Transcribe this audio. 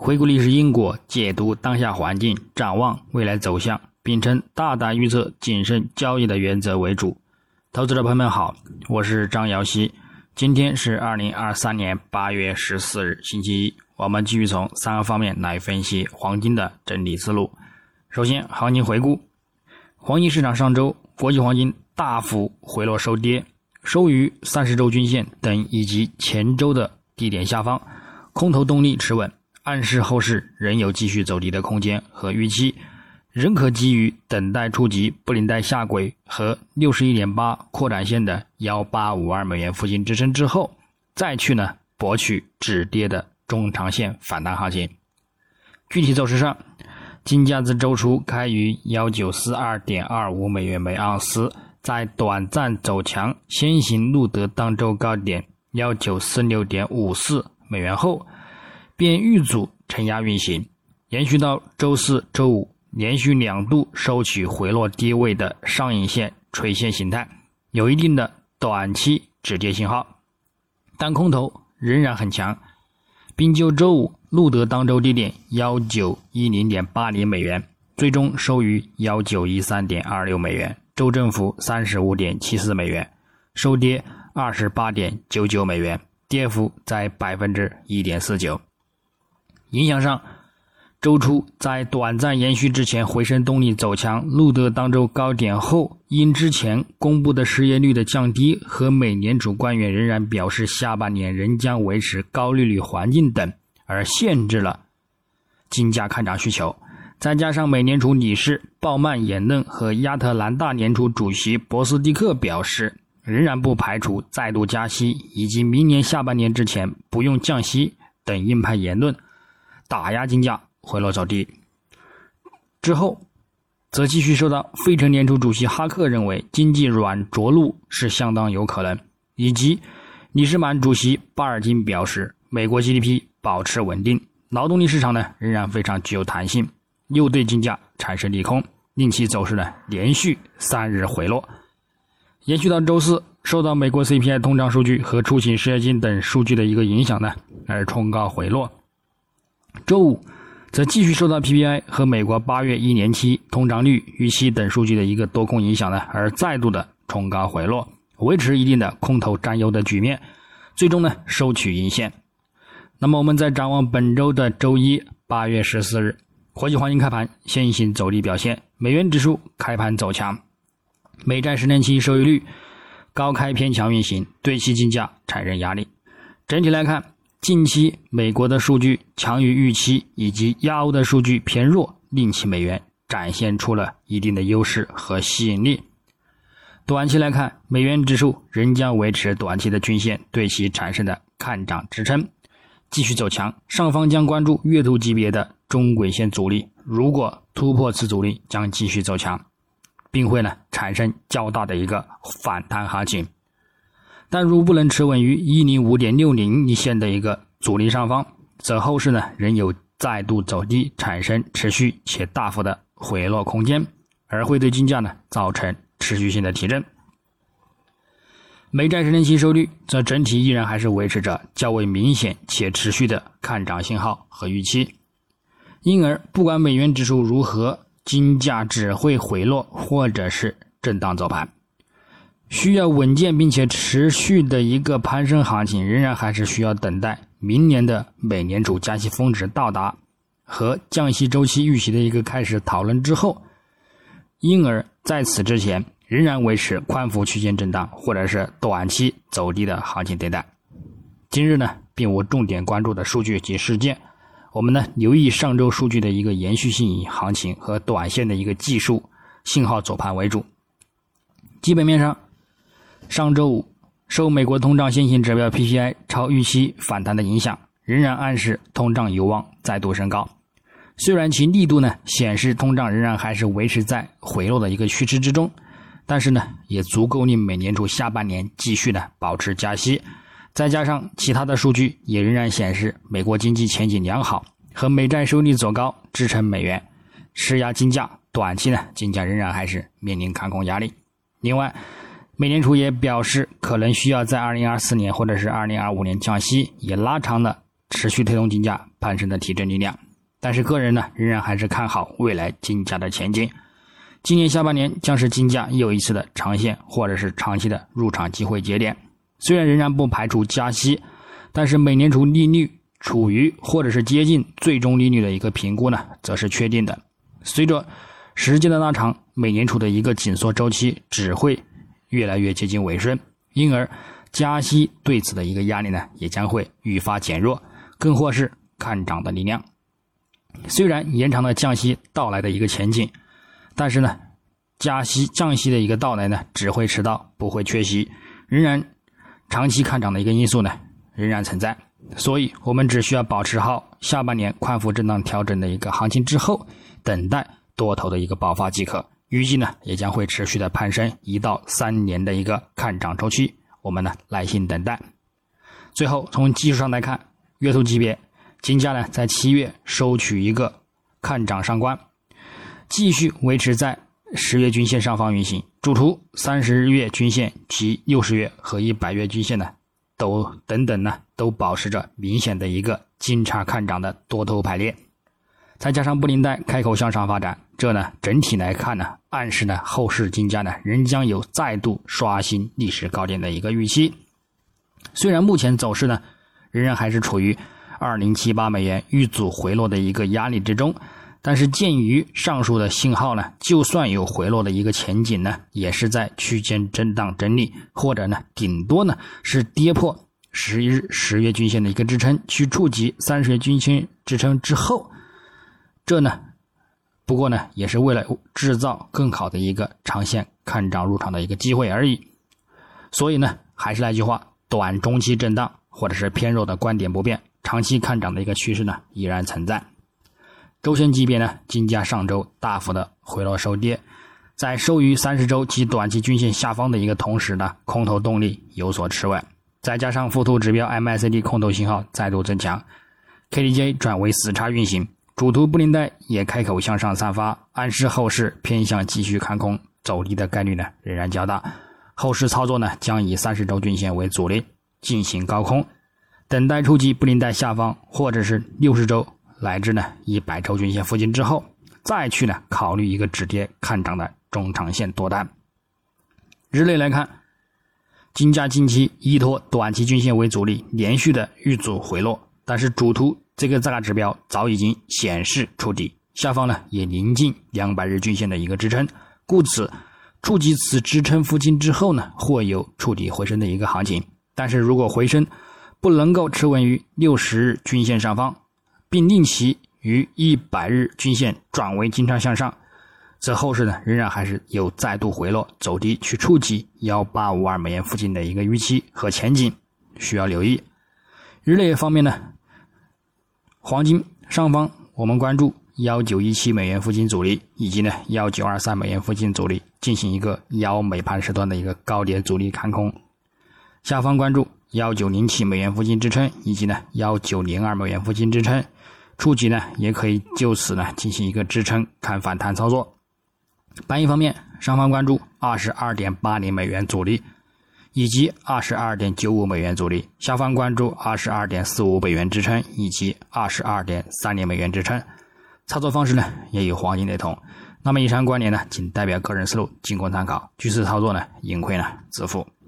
回顾历史因果，解读当下环境，展望未来走向，秉承大胆预测、谨慎交易的原则为主。投资者朋友们好，我是张瑶希。今天是二零二三年八月十四日，星期一。我们继续从三个方面来分析黄金的整理思路。首先，行情回顾：黄金市场上周国际黄金大幅回落收跌，收于三十周均线等以及前周的低点下方，空头动力持稳。暗示后市仍有继续走低的空间和预期，仍可基于等待触及布林带下轨和六十一点八扩展线的幺八五二美元附近支撑之后，再去呢博取止跌的中长线反弹行情。具体走势上，金价自周初开于幺九四二点二五美元每盎司，在短暂走强，先行录得当周高点幺九四六点五四美元后。便遇阻承压运行，延续到周四周五，连续两度收取回落低位的上影线垂线形态，有一定的短期止跌信号，但空头仍然很强，并就周五录得当周低点幺九一零点八零美元，最终收于幺九一三点二六美元，周振幅三十五点七四美元，收跌二十八点九九美元，跌幅在百分之一点四九。影响上，周初在短暂延续之前回升动力走强，录得当周高点后，因之前公布的失业率的降低和美联储官员仍然表示下半年仍将维持高利率环境等，而限制了金价看涨需求。再加上美联储理事鲍曼言论和亚特兰大联储主席博斯蒂克表示，仍然不排除再度加息，以及明年下半年之前不用降息等硬派言论。打压金价回落走低，之后则继续受到费城联储主席哈克认为经济软着陆是相当有可能，以及理事满主席巴尔金表示美国 GDP 保持稳定，劳动力市场呢仍然非常具有弹性，又对金价产生利空，令其走势呢连续三日回落，延续到周四，受到美国 CPI 通胀数据和出勤失业金等数据的一个影响呢，而冲高回落。周五，则继续受到 PPI 和美国八月一年期通胀率预期等数据的一个多空影响呢，而再度的冲高回落，维持一定的空头占优的局面，最终呢收取阴线。那么我们再展望本周的周一八月十四日，国际黄金开盘先行走低表现，美元指数开盘走强，美债十年期收益率高开偏强运行，对其金价产生压力。整体来看。近期美国的数据强于预期，以及亚欧的数据偏弱，令其美元展现出了一定的优势和吸引力。短期来看，美元指数仍将维持短期的均线对其产生的看涨支撑，继续走强。上方将关注月图级别的中轨线阻力，如果突破此阻力，将继续走强，并会呢产生较大的一个反弹行情。但如不能持稳于一零五点六零一线的一个阻力上方，则后市呢仍有再度走低，产生持续且大幅的回落空间，而会对金价呢造成持续性的提振。美债十年期收益率则整体依然还是维持着较为明显且持续的看涨信号和预期，因而不管美元指数如何，金价只会回落或者是震荡走盘。需要稳健并且持续的一个攀升行情，仍然还是需要等待明年的美联储加息峰值到达和降息周期预期的一个开始讨论之后，因而在此之前仍然维持宽幅区间震荡或者是短期走低的行情对待。今日呢，并无重点关注的数据及事件，我们呢留意上周数据的一个延续性行情和短线的一个技术信号走盘为主，基本面上。上周五，受美国通胀先行指标 PPI 超预期反弹的影响，仍然暗示通胀有望再度升高。虽然其力度呢显示通胀仍然还是维持在回落的一个趋势之中，但是呢也足够令美联储下半年继续呢保持加息。再加上其他的数据也仍然显示美国经济前景良好，和美债收益率走高支撑美元，施压金价。短期呢金价仍然还是面临看空压力。另外。美联储也表示，可能需要在二零二四年或者是二零二五年降息，也拉长了持续推动金价攀升的提振力量。但是个人呢，仍然还是看好未来金价的前景。今年下半年将是金价又一次的长线或者是长期的入场机会节点。虽然仍然不排除加息，但是美联储利率处于或者是接近最终利率的一个评估呢，则是确定的。随着时间的拉长，美联储的一个紧缩周期只会越来越接近尾声，因而加息对此的一个压力呢，也将会愈发减弱，更或是看涨的力量。虽然延长了降息到来的一个前景。但是呢，加息降息的一个到来呢，只会迟到，不会缺席，仍然长期看涨的一个因素呢，仍然存在。所以，我们只需要保持好下半年宽幅震荡调整的一个行情之后，等待多头的一个爆发即可。预计呢，也将会持续的攀升一到三年的一个看涨周期，我们呢耐心等待。最后，从技术上来看，月图级别金价呢在七月收取一个看涨上关。继续维持在十月均线上方运行，主图三十日月均线及六十月和一百月均线呢，都等等呢，都保持着明显的一个金叉看涨的多头排列，再加上布林带开口向上发展，这呢整体来看呢，暗示呢后市金价呢仍将有再度刷新历史高点的一个预期。虽然目前走势呢仍然还是处于二零七八美元遇阻回落的一个压力之中。但是鉴于上述的信号呢，就算有回落的一个前景呢，也是在区间震荡整理，或者呢，顶多呢是跌破十一日十月均线的一个支撑，去触及三十月均线支撑之后，这呢，不过呢，也是为了制造更好的一个长线看涨入场的一个机会而已。所以呢，还是那句话，短中期震荡或者是偏弱的观点不变，长期看涨的一个趋势呢，依然存在。周线级别呢，金价上周大幅的回落收跌，在收于三十周及短期均线下方的一个同时呢，空头动力有所迟稳，再加上附图指标 MACD 空头信号再度增强，KDJ 转为死叉运行，主图布林带也开口向上散发，暗示后市偏向继续看空走低的概率呢仍然较大，后市操作呢将以三十周均线为阻力进行高空，等待触及布林带下方或者是六十周。乃至呢一百周均线附近之后，再去呢考虑一个止跌看涨的中长线多单。日内来看，金价近期依托短期均线为阻力，连续的遇阻回落，但是主图这个大指标早已经显示触底，下方呢也临近两百日均线的一个支撑，故此触及此支撑附近之后呢，或有触底回升的一个行情。但是如果回升不能够持稳于六十日均线上方，并令其于一百日均线转为金叉向上，则后市呢仍然还是有再度回落走低去触及幺八五二美元附近的一个预期和前景，需要留意。日内方面呢，黄金上方我们关注幺九一七美元附近阻力，以及呢幺九二三美元附近阻力，进行一个幺美盘时段的一个高点阻力看空。下方关注幺九零七美元附近支撑，以及呢幺九零二美元附近支撑。触及呢，也可以就此呢进行一个支撑看反弹操作。白银方面，上方关注二十二点八零美元阻力，以及二十二点九五美元阻力；下方关注二十二点四五美元支撑，以及二十二点三零美元支撑。操作方式呢，也与黄金雷同。那么以上观点呢，仅代表个人思路，仅供参考。据此操作呢，盈亏呢自负。